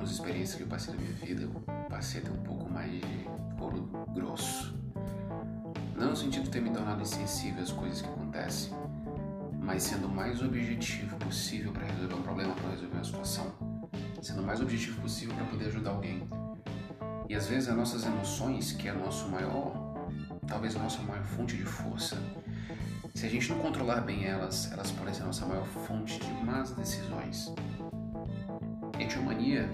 algumas experiências que eu passei na minha vida, eu passei a ter um pouco mais de couro grosso. Não no sentido de ter me tornado insensível às coisas que acontecem, mas sendo o mais objetivo possível para resolver um problema, para resolver uma situação. Sendo o mais objetivo possível para poder ajudar alguém. E às vezes as nossas emoções, que é nosso maior, talvez a nossa maior fonte de força, se a gente não controlar bem elas, elas podem ser a nossa maior fonte de más decisões. A gente mania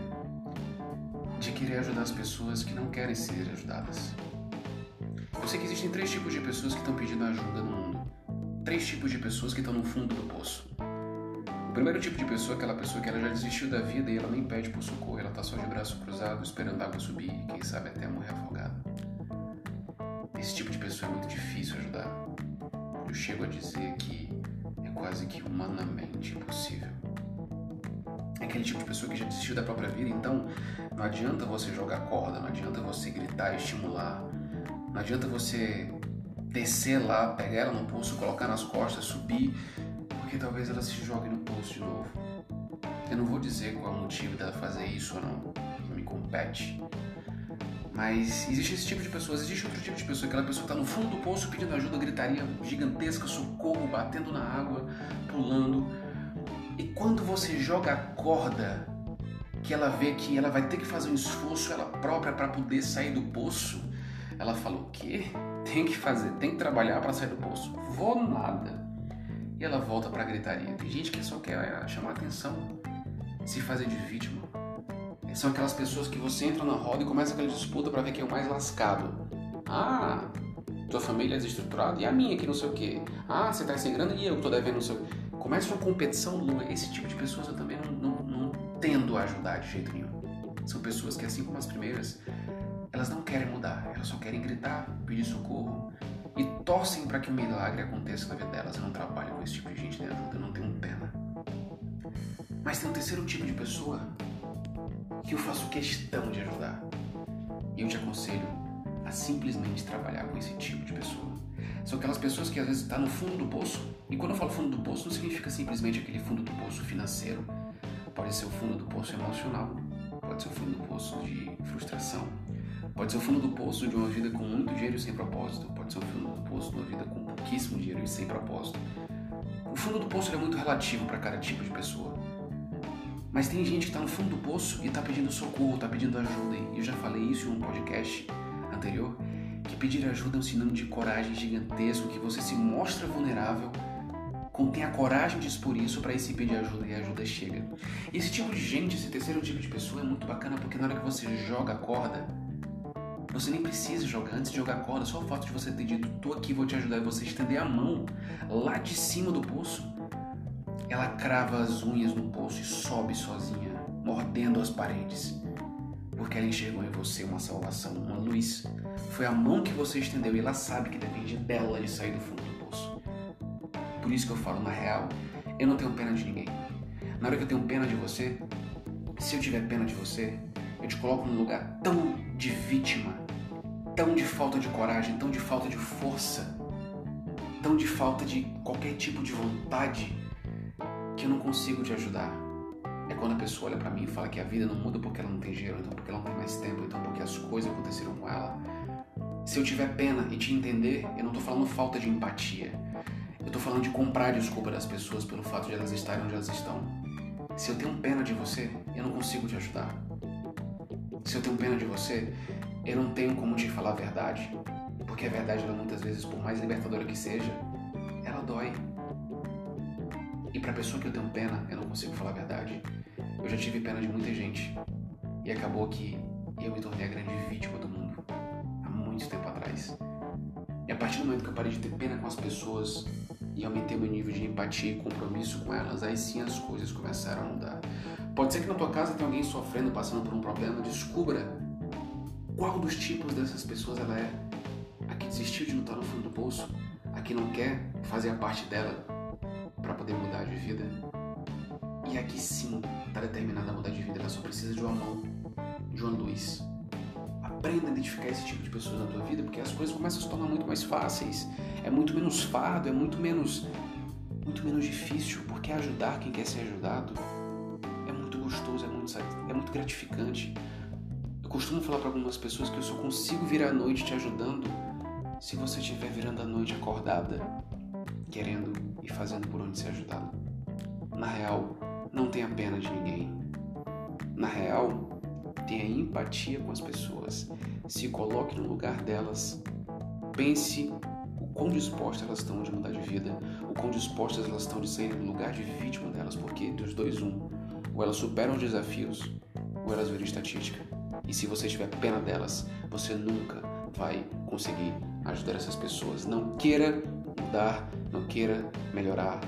de querer ajudar as pessoas que não querem ser ajudadas. Eu sei que existem três tipos de pessoas que estão pedindo ajuda no mundo. Três tipos de pessoas que estão no fundo do poço. O primeiro tipo de pessoa é aquela pessoa que ela já desistiu da vida e ela nem pede por socorro, ela está só de braço cruzado esperando a água subir e quem sabe até morrer afogada. Esse tipo de pessoa é muito difícil ajudar. Eu chego a dizer que é quase que humanamente impossível. Aquele tipo de pessoa que já desistiu da própria vida, então não adianta você jogar corda, não adianta você gritar, estimular, não adianta você descer lá, pegar ela no poço, colocar nas costas, subir, porque talvez ela se jogue no poço de novo. Eu não vou dizer qual é o motivo dela fazer isso ou não, não me compete. Mas existe esse tipo de pessoas, existe outro tipo de pessoa, aquela pessoa que está no fundo do poço pedindo ajuda, gritaria gigantesca, socorro, batendo na água, pulando. E quando você joga a corda, que ela vê que ela vai ter que fazer um esforço ela própria para poder sair do poço, ela fala: O quê? Tem que fazer, tem que trabalhar para sair do poço. Vou nada. E ela volta para a gritaria. Tem gente que só quer chamar atenção, se fazer de vítima são aquelas pessoas que você entra na roda e começa aquela disputa para ver quem é o mais lascado. Ah, tua família é desestruturada e a minha que não sei o quê. Ah, você tá sem grana e eu que tô devendo não sei o quê. Começa uma competição longa. Esse tipo de pessoas eu também não, não, não tendo a ajudar de jeito nenhum. São pessoas que, assim como as primeiras, elas não querem mudar, elas só querem gritar, pedir socorro e torcem para que um milagre aconteça na vida delas. Eu não trabalho com esse tipo de gente ajuda, eu não tenho pena. Mas tem um terceiro tipo de pessoa que eu faço questão de ajudar. E eu te aconselho simplesmente trabalhar com esse tipo de pessoa. São aquelas pessoas que às vezes estão tá no fundo do poço. E quando eu falo fundo do poço, não significa simplesmente aquele fundo do poço financeiro. Pode ser o fundo do poço emocional, pode ser o fundo do poço de frustração, pode ser o fundo do poço de uma vida com muito dinheiro e sem propósito, pode ser o fundo do poço de uma vida com pouquíssimo dinheiro e sem propósito. O fundo do poço é muito relativo para cada tipo de pessoa. Mas tem gente que está no fundo do poço e está pedindo socorro, está pedindo ajuda. E eu já falei isso em um podcast anterior, que pedir ajuda é um sinônimo de coragem gigantesco, que você se mostra vulnerável, contém a coragem de expor isso para esse pedir ajuda e a ajuda chega. Esse tipo de gente, esse terceiro tipo de pessoa é muito bacana porque na hora que você joga a corda, você nem precisa jogar antes de jogar a corda, só o fato de você ter dito, tô aqui, vou te ajudar, e você estender a mão lá de cima do poço, ela crava as unhas no poço e sobe sozinha, mordendo as paredes. Porque ela enxergou em você uma salvação, uma luz. Foi a mão que você estendeu e ela sabe que depende dela de sair do fundo do poço. Por isso que eu falo, na real, eu não tenho pena de ninguém. Na hora que eu tenho pena de você, se eu tiver pena de você, eu te coloco num lugar tão de vítima, tão de falta de coragem, tão de falta de força, tão de falta de qualquer tipo de vontade que eu não consigo te ajudar. Quando a pessoa olha para mim e fala que a vida não muda porque ela não tem dinheiro, então porque ela não tem mais tempo, então porque as coisas aconteceram com ela. Se eu tiver pena e te entender, eu não tô falando falta de empatia. Eu tô falando de comprar desculpa das pessoas pelo fato de elas estarem onde elas estão. Se eu tenho pena de você, eu não consigo te ajudar. Se eu tenho pena de você, eu não tenho como te falar a verdade. Porque a verdade, ela, muitas vezes, por mais libertadora que seja, ela dói. E para pessoa que eu tenho pena, eu não consigo falar a verdade. Eu já tive pena de muita gente. E acabou que eu me tornei a grande vítima do mundo. Há muito tempo atrás. E a partir do momento que eu parei de ter pena com as pessoas e aumentei meu nível de empatia e compromisso com elas, aí sim as coisas começaram a mudar. Pode ser que na tua casa tenha alguém sofrendo, passando por um problema. Descubra qual dos tipos dessas pessoas ela é. A que desistiu de lutar no fundo do poço, a que não quer fazer a parte dela poder mudar de vida. E aqui sim está determinada a mudar de vida, ela só precisa de uma mão, de uma luz. Aprenda a identificar esse tipo de pessoas na tua vida, porque as coisas começam a se tornar muito mais fáceis. É muito menos fardo, é muito menos, muito menos difícil, porque ajudar quem quer ser ajudado é muito gostoso, é muito, é muito gratificante. Eu costumo falar para algumas pessoas que eu só consigo virar a noite te ajudando se você estiver virando a noite acordada, querendo e fazendo por onde ser ajudado. Na real, não tenha pena de ninguém. Na real, tenha empatia com as pessoas. Se coloque no lugar delas. Pense o quão dispostas elas estão de mudar de vida, o quão dispostas elas estão de sair do lugar de vítima delas, porque dos dois, um. Ou elas superam os desafios, ou elas viram estatística. E se você tiver pena delas, você nunca vai conseguir ajudar essas pessoas. Não queira mudar, não queira melhorar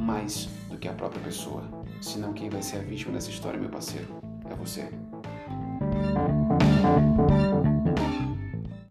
mais do que a própria pessoa. Senão quem vai ser a vítima dessa história, meu parceiro, é você.